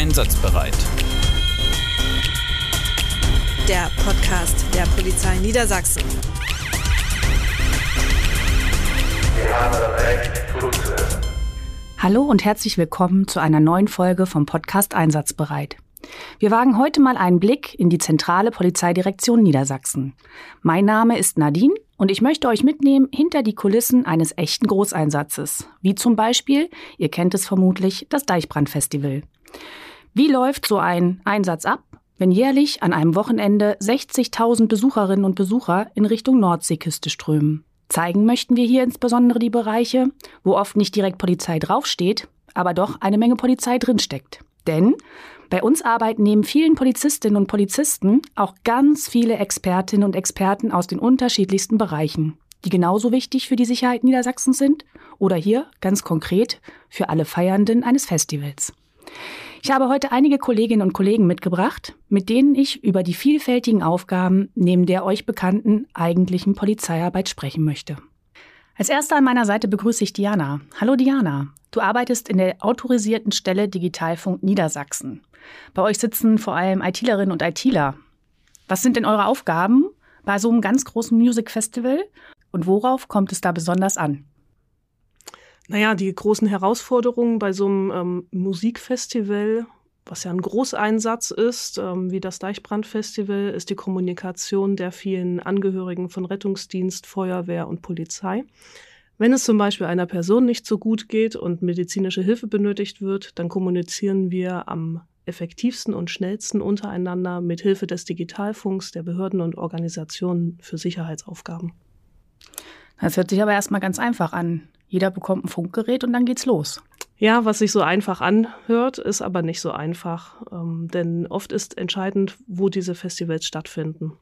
Einsatzbereit. Der Podcast der Polizei Niedersachsen. Wir haben das Recht zuzuhören. Hallo und herzlich willkommen zu einer neuen Folge vom Podcast Einsatzbereit. Wir wagen heute mal einen Blick in die zentrale Polizeidirektion Niedersachsen. Mein Name ist Nadine und ich möchte euch mitnehmen hinter die Kulissen eines echten Großeinsatzes, wie zum Beispiel, ihr kennt es vermutlich, das Deichbrandfestival. Wie läuft so ein Einsatz ab, wenn jährlich an einem Wochenende 60.000 Besucherinnen und Besucher in Richtung Nordseeküste strömen? Zeigen möchten wir hier insbesondere die Bereiche, wo oft nicht direkt Polizei draufsteht, aber doch eine Menge Polizei drinsteckt. Denn bei uns arbeiten neben vielen Polizistinnen und Polizisten auch ganz viele Expertinnen und Experten aus den unterschiedlichsten Bereichen, die genauso wichtig für die Sicherheit Niedersachsens sind oder hier ganz konkret für alle Feiernden eines Festivals. Ich habe heute einige Kolleginnen und Kollegen mitgebracht, mit denen ich über die vielfältigen Aufgaben neben der euch bekannten eigentlichen Polizeiarbeit sprechen möchte. Als erster an meiner Seite begrüße ich Diana. Hallo Diana. Du arbeitest in der autorisierten Stelle Digitalfunk Niedersachsen. Bei euch sitzen vor allem ITlerinnen und ITler. Was sind denn eure Aufgaben bei so einem ganz großen Music Festival und worauf kommt es da besonders an? Naja, die großen Herausforderungen bei so einem ähm, Musikfestival, was ja ein Großeinsatz ist, ähm, wie das Deichbrandfestival, ist die Kommunikation der vielen Angehörigen von Rettungsdienst, Feuerwehr und Polizei. Wenn es zum Beispiel einer Person nicht so gut geht und medizinische Hilfe benötigt wird, dann kommunizieren wir am effektivsten und schnellsten untereinander mit Hilfe des Digitalfunks der Behörden und Organisationen für Sicherheitsaufgaben. Das hört sich aber erstmal ganz einfach an. Jeder bekommt ein Funkgerät und dann geht's los. Ja, was sich so einfach anhört, ist aber nicht so einfach. Ähm, denn oft ist entscheidend, wo diese Festivals stattfinden.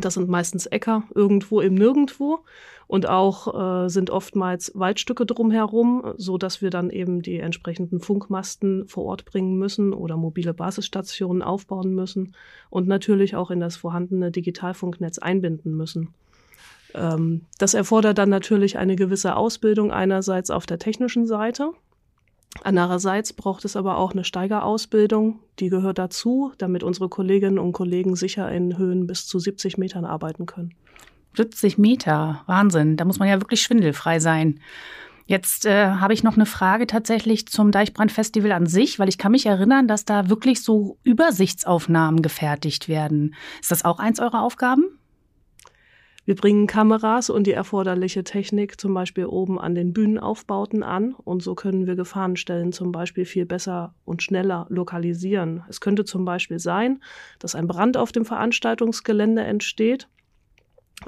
Das sind meistens Äcker irgendwo im Nirgendwo und auch äh, sind oftmals Waldstücke drumherum, so dass wir dann eben die entsprechenden Funkmasten vor Ort bringen müssen oder mobile Basisstationen aufbauen müssen und natürlich auch in das vorhandene Digitalfunknetz einbinden müssen. Ähm, das erfordert dann natürlich eine gewisse Ausbildung einerseits auf der technischen Seite. Andererseits braucht es aber auch eine Steigerausbildung, die gehört dazu, damit unsere Kolleginnen und Kollegen sicher in Höhen bis zu 70 Metern arbeiten können. 70 Meter, Wahnsinn, da muss man ja wirklich schwindelfrei sein. Jetzt äh, habe ich noch eine Frage tatsächlich zum Deichbrandfestival an sich, weil ich kann mich erinnern, dass da wirklich so Übersichtsaufnahmen gefertigt werden. Ist das auch eins eurer Aufgaben? Wir bringen Kameras und die erforderliche Technik zum Beispiel oben an den Bühnenaufbauten an und so können wir Gefahrenstellen zum Beispiel viel besser und schneller lokalisieren. Es könnte zum Beispiel sein, dass ein Brand auf dem Veranstaltungsgelände entsteht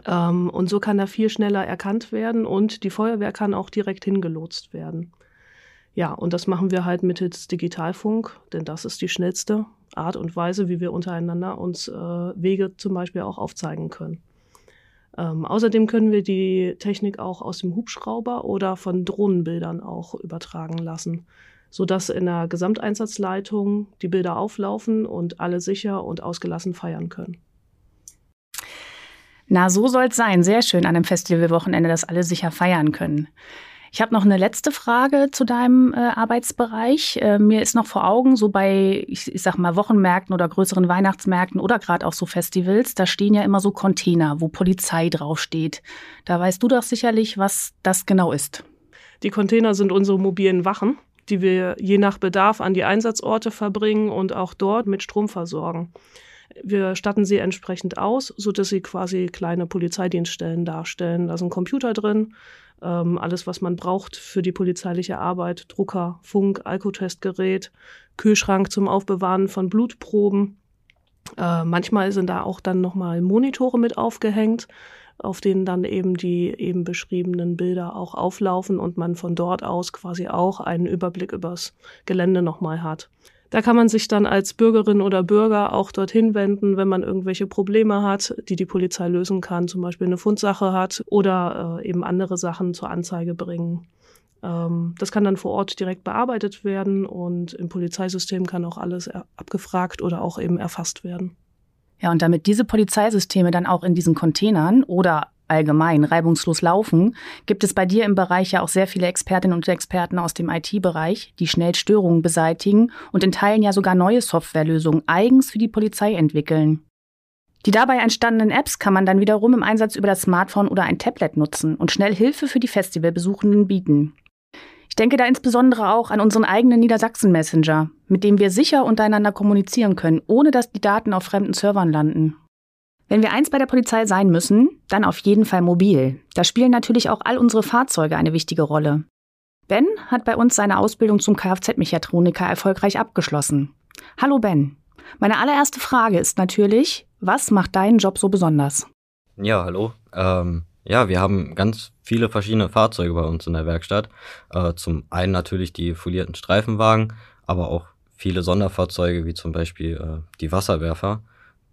ähm, und so kann er viel schneller erkannt werden und die Feuerwehr kann auch direkt hingelotst werden. Ja, und das machen wir halt mittels Digitalfunk, denn das ist die schnellste Art und Weise, wie wir untereinander uns äh, Wege zum Beispiel auch aufzeigen können. Ähm, außerdem können wir die Technik auch aus dem Hubschrauber oder von Drohnenbildern auch übertragen lassen, sodass in der Gesamteinsatzleitung die Bilder auflaufen und alle sicher und ausgelassen feiern können. Na, so soll es sein. Sehr schön an einem Festivalwochenende, dass alle sicher feiern können. Ich habe noch eine letzte Frage zu deinem äh, Arbeitsbereich. Äh, mir ist noch vor Augen, so bei, ich, ich sag mal, Wochenmärkten oder größeren Weihnachtsmärkten oder gerade auch so Festivals, da stehen ja immer so Container, wo Polizei draufsteht. Da weißt du doch sicherlich, was das genau ist. Die Container sind unsere mobilen Wachen, die wir je nach Bedarf an die Einsatzorte verbringen und auch dort mit Strom versorgen. Wir statten sie entsprechend aus, sodass sie quasi kleine Polizeidienststellen darstellen. Da sind Computer drin, ähm, alles, was man braucht für die polizeiliche Arbeit, Drucker, Funk, Alkotestgerät, Kühlschrank zum Aufbewahren von Blutproben. Äh, manchmal sind da auch dann nochmal Monitore mit aufgehängt, auf denen dann eben die eben beschriebenen Bilder auch auflaufen und man von dort aus quasi auch einen Überblick übers Gelände nochmal hat. Da kann man sich dann als Bürgerin oder Bürger auch dorthin wenden, wenn man irgendwelche Probleme hat, die die Polizei lösen kann, zum Beispiel eine Fundsache hat oder äh, eben andere Sachen zur Anzeige bringen. Ähm, das kann dann vor Ort direkt bearbeitet werden und im Polizeisystem kann auch alles abgefragt oder auch eben erfasst werden. Ja, und damit diese Polizeisysteme dann auch in diesen Containern oder allgemein reibungslos laufen, gibt es bei dir im Bereich ja auch sehr viele Expertinnen und Experten aus dem IT-Bereich, die schnell Störungen beseitigen und in Teilen ja sogar neue Softwarelösungen eigens für die Polizei entwickeln. Die dabei entstandenen Apps kann man dann wiederum im Einsatz über das Smartphone oder ein Tablet nutzen und schnell Hilfe für die Festivalbesuchenden bieten. Ich denke da insbesondere auch an unseren eigenen Niedersachsen-Messenger, mit dem wir sicher untereinander kommunizieren können, ohne dass die Daten auf fremden Servern landen. Wenn wir eins bei der Polizei sein müssen, dann auf jeden Fall mobil. Da spielen natürlich auch all unsere Fahrzeuge eine wichtige Rolle. Ben hat bei uns seine Ausbildung zum Kfz-Mechatroniker erfolgreich abgeschlossen. Hallo Ben. Meine allererste Frage ist natürlich, was macht deinen Job so besonders? Ja, hallo. Ähm, ja, wir haben ganz viele verschiedene Fahrzeuge bei uns in der Werkstatt. Äh, zum einen natürlich die folierten Streifenwagen, aber auch viele Sonderfahrzeuge wie zum Beispiel äh, die Wasserwerfer.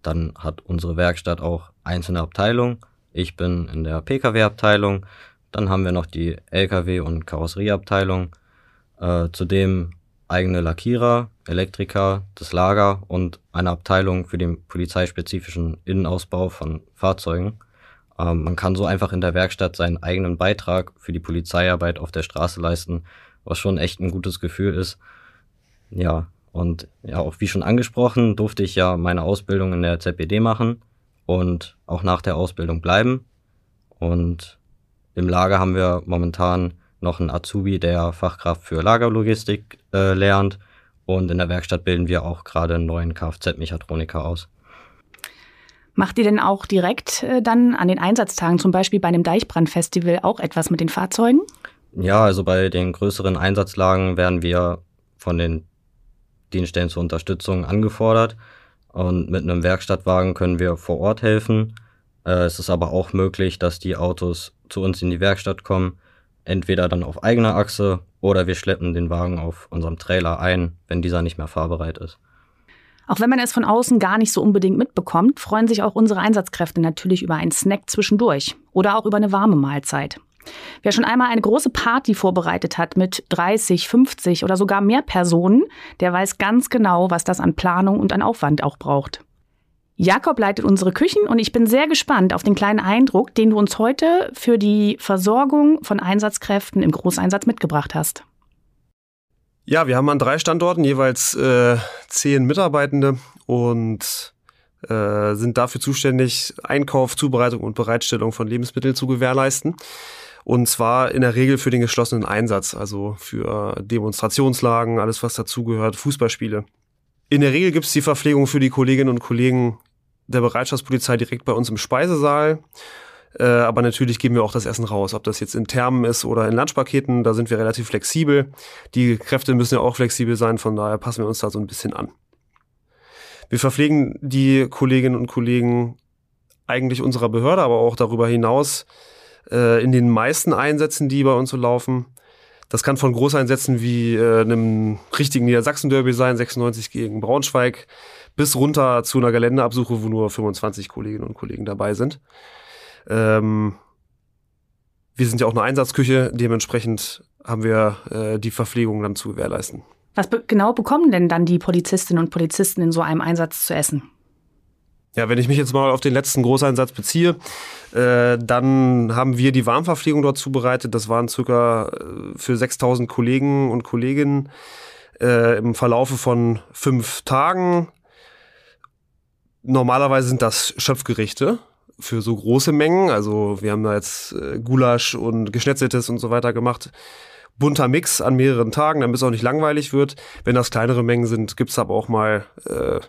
Dann hat unsere Werkstatt auch einzelne Abteilungen. Ich bin in der Pkw-Abteilung. Dann haben wir noch die Lkw- und Karosserieabteilung. Äh, zudem eigene Lackierer, Elektriker, das Lager und eine Abteilung für den polizeispezifischen Innenausbau von Fahrzeugen. Ähm, man kann so einfach in der Werkstatt seinen eigenen Beitrag für die Polizeiarbeit auf der Straße leisten, was schon echt ein gutes Gefühl ist. Ja, und ja, auch wie schon angesprochen, durfte ich ja meine Ausbildung in der ZPD machen und auch nach der Ausbildung bleiben. Und im Lager haben wir momentan noch einen Azubi, der Fachkraft für Lagerlogistik äh, lernt. Und in der Werkstatt bilden wir auch gerade einen neuen Kfz-Mechatroniker aus. Macht ihr denn auch direkt äh, dann an den Einsatztagen, zum Beispiel bei einem Deichbrandfestival, auch etwas mit den Fahrzeugen? Ja, also bei den größeren Einsatzlagen werden wir von den Dienststellen zur Unterstützung angefordert. Und mit einem Werkstattwagen können wir vor Ort helfen. Äh, es ist aber auch möglich, dass die Autos zu uns in die Werkstatt kommen, entweder dann auf eigener Achse oder wir schleppen den Wagen auf unserem Trailer ein, wenn dieser nicht mehr fahrbereit ist. Auch wenn man es von außen gar nicht so unbedingt mitbekommt, freuen sich auch unsere Einsatzkräfte natürlich über einen Snack zwischendurch oder auch über eine warme Mahlzeit. Wer schon einmal eine große Party vorbereitet hat mit 30, 50 oder sogar mehr Personen, der weiß ganz genau, was das an Planung und an Aufwand auch braucht. Jakob leitet unsere Küchen und ich bin sehr gespannt auf den kleinen Eindruck, den du uns heute für die Versorgung von Einsatzkräften im Großeinsatz mitgebracht hast. Ja, wir haben an drei Standorten jeweils äh, zehn Mitarbeitende und äh, sind dafür zuständig, Einkauf, Zubereitung und Bereitstellung von Lebensmitteln zu gewährleisten. Und zwar in der Regel für den geschlossenen Einsatz, also für Demonstrationslagen, alles was dazugehört, Fußballspiele. In der Regel gibt es die Verpflegung für die Kolleginnen und Kollegen der Bereitschaftspolizei direkt bei uns im Speisesaal. Äh, aber natürlich geben wir auch das Essen raus. Ob das jetzt in Thermen ist oder in Lunchpaketen, da sind wir relativ flexibel. Die Kräfte müssen ja auch flexibel sein, von daher passen wir uns da so ein bisschen an. Wir verpflegen die Kolleginnen und Kollegen eigentlich unserer Behörde, aber auch darüber hinaus äh, in den meisten Einsätzen, die bei uns so laufen. Das kann von Großeinsätzen wie äh, einem richtigen Niedersachsen-Derby sein, 96 gegen Braunschweig, bis runter zu einer Geländeabsuche, wo nur 25 Kolleginnen und Kollegen dabei sind. Ähm, wir sind ja auch eine Einsatzküche, dementsprechend haben wir äh, die Verpflegung dann zu gewährleisten. Was be genau bekommen denn dann die Polizistinnen und Polizisten in so einem Einsatz zu essen? Ja, wenn ich mich jetzt mal auf den letzten Großeinsatz beziehe, äh, dann haben wir die Warmverpflegung dort zubereitet. Das waren circa äh, für 6000 Kollegen und Kolleginnen äh, im Verlaufe von fünf Tagen. Normalerweise sind das Schöpfgerichte für so große Mengen. Also wir haben da jetzt äh, Gulasch und Geschnetzeltes und so weiter gemacht. Bunter Mix an mehreren Tagen, damit es auch nicht langweilig wird. Wenn das kleinere Mengen sind, gibt's aber auch mal, äh,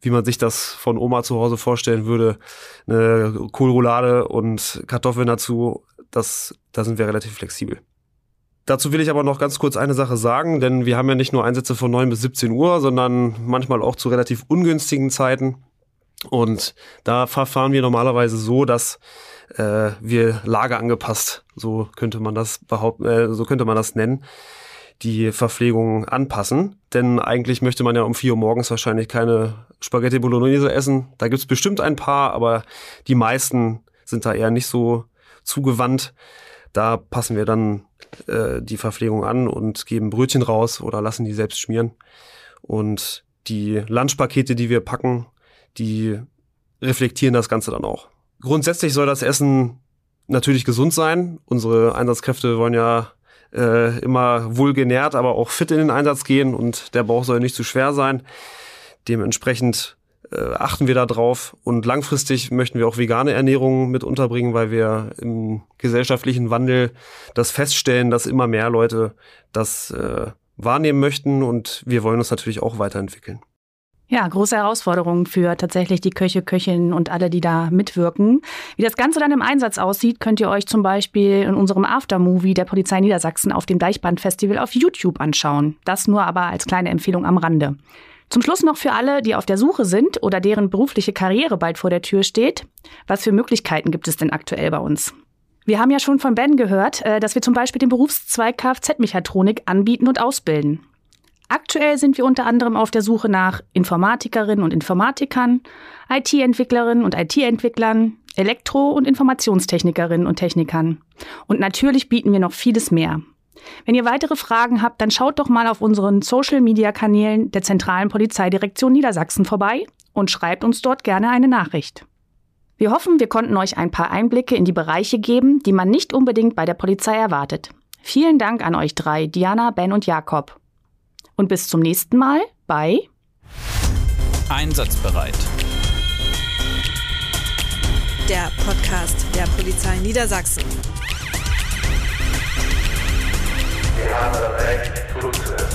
wie man sich das von Oma zu Hause vorstellen würde, eine Kohlroulade und Kartoffeln dazu. Das, da sind wir relativ flexibel. Dazu will ich aber noch ganz kurz eine Sache sagen, denn wir haben ja nicht nur Einsätze von 9 bis 17 Uhr, sondern manchmal auch zu relativ ungünstigen Zeiten. Und da verfahren wir normalerweise so, dass äh, wir lagerangepasst, so könnte man das behaupten, äh, so könnte man das nennen, die Verpflegung anpassen. Denn eigentlich möchte man ja um vier Uhr morgens wahrscheinlich keine Spaghetti Bolognese essen. Da gibt's bestimmt ein paar, aber die meisten sind da eher nicht so zugewandt. Da passen wir dann äh, die Verpflegung an und geben Brötchen raus oder lassen die selbst schmieren. Und die Lunchpakete, die wir packen, die reflektieren das Ganze dann auch. Grundsätzlich soll das Essen natürlich gesund sein. Unsere Einsatzkräfte wollen ja äh, immer wohlgenährt, aber auch fit in den Einsatz gehen und der Bauch soll nicht zu schwer sein. Dementsprechend äh, achten wir da drauf und langfristig möchten wir auch vegane Ernährung mit unterbringen, weil wir im gesellschaftlichen Wandel das feststellen, dass immer mehr Leute das äh, wahrnehmen möchten und wir wollen uns natürlich auch weiterentwickeln. Ja, große Herausforderungen für tatsächlich die Köche, Köchinnen und alle, die da mitwirken. Wie das Ganze dann im Einsatz aussieht, könnt ihr euch zum Beispiel in unserem Aftermovie der Polizei Niedersachsen auf dem Deichbrandfestival auf YouTube anschauen. Das nur aber als kleine Empfehlung am Rande. Zum Schluss noch für alle, die auf der Suche sind oder deren berufliche Karriere bald vor der Tür steht. Was für Möglichkeiten gibt es denn aktuell bei uns? Wir haben ja schon von Ben gehört, äh, dass wir zum Beispiel den Berufszweig Kfz-Mechatronik anbieten und ausbilden. Aktuell sind wir unter anderem auf der Suche nach Informatikerinnen und Informatikern, IT-Entwicklerinnen und IT-Entwicklern, Elektro- und Informationstechnikerinnen und Technikern. Und natürlich bieten wir noch vieles mehr. Wenn ihr weitere Fragen habt, dann schaut doch mal auf unseren Social-Media-Kanälen der Zentralen Polizeidirektion Niedersachsen vorbei und schreibt uns dort gerne eine Nachricht. Wir hoffen, wir konnten euch ein paar Einblicke in die Bereiche geben, die man nicht unbedingt bei der Polizei erwartet. Vielen Dank an euch drei, Diana, Ben und Jakob. Und bis zum nächsten Mal bei Einsatzbereit. Der Podcast der Polizei Niedersachsen. Wir haben das Recht.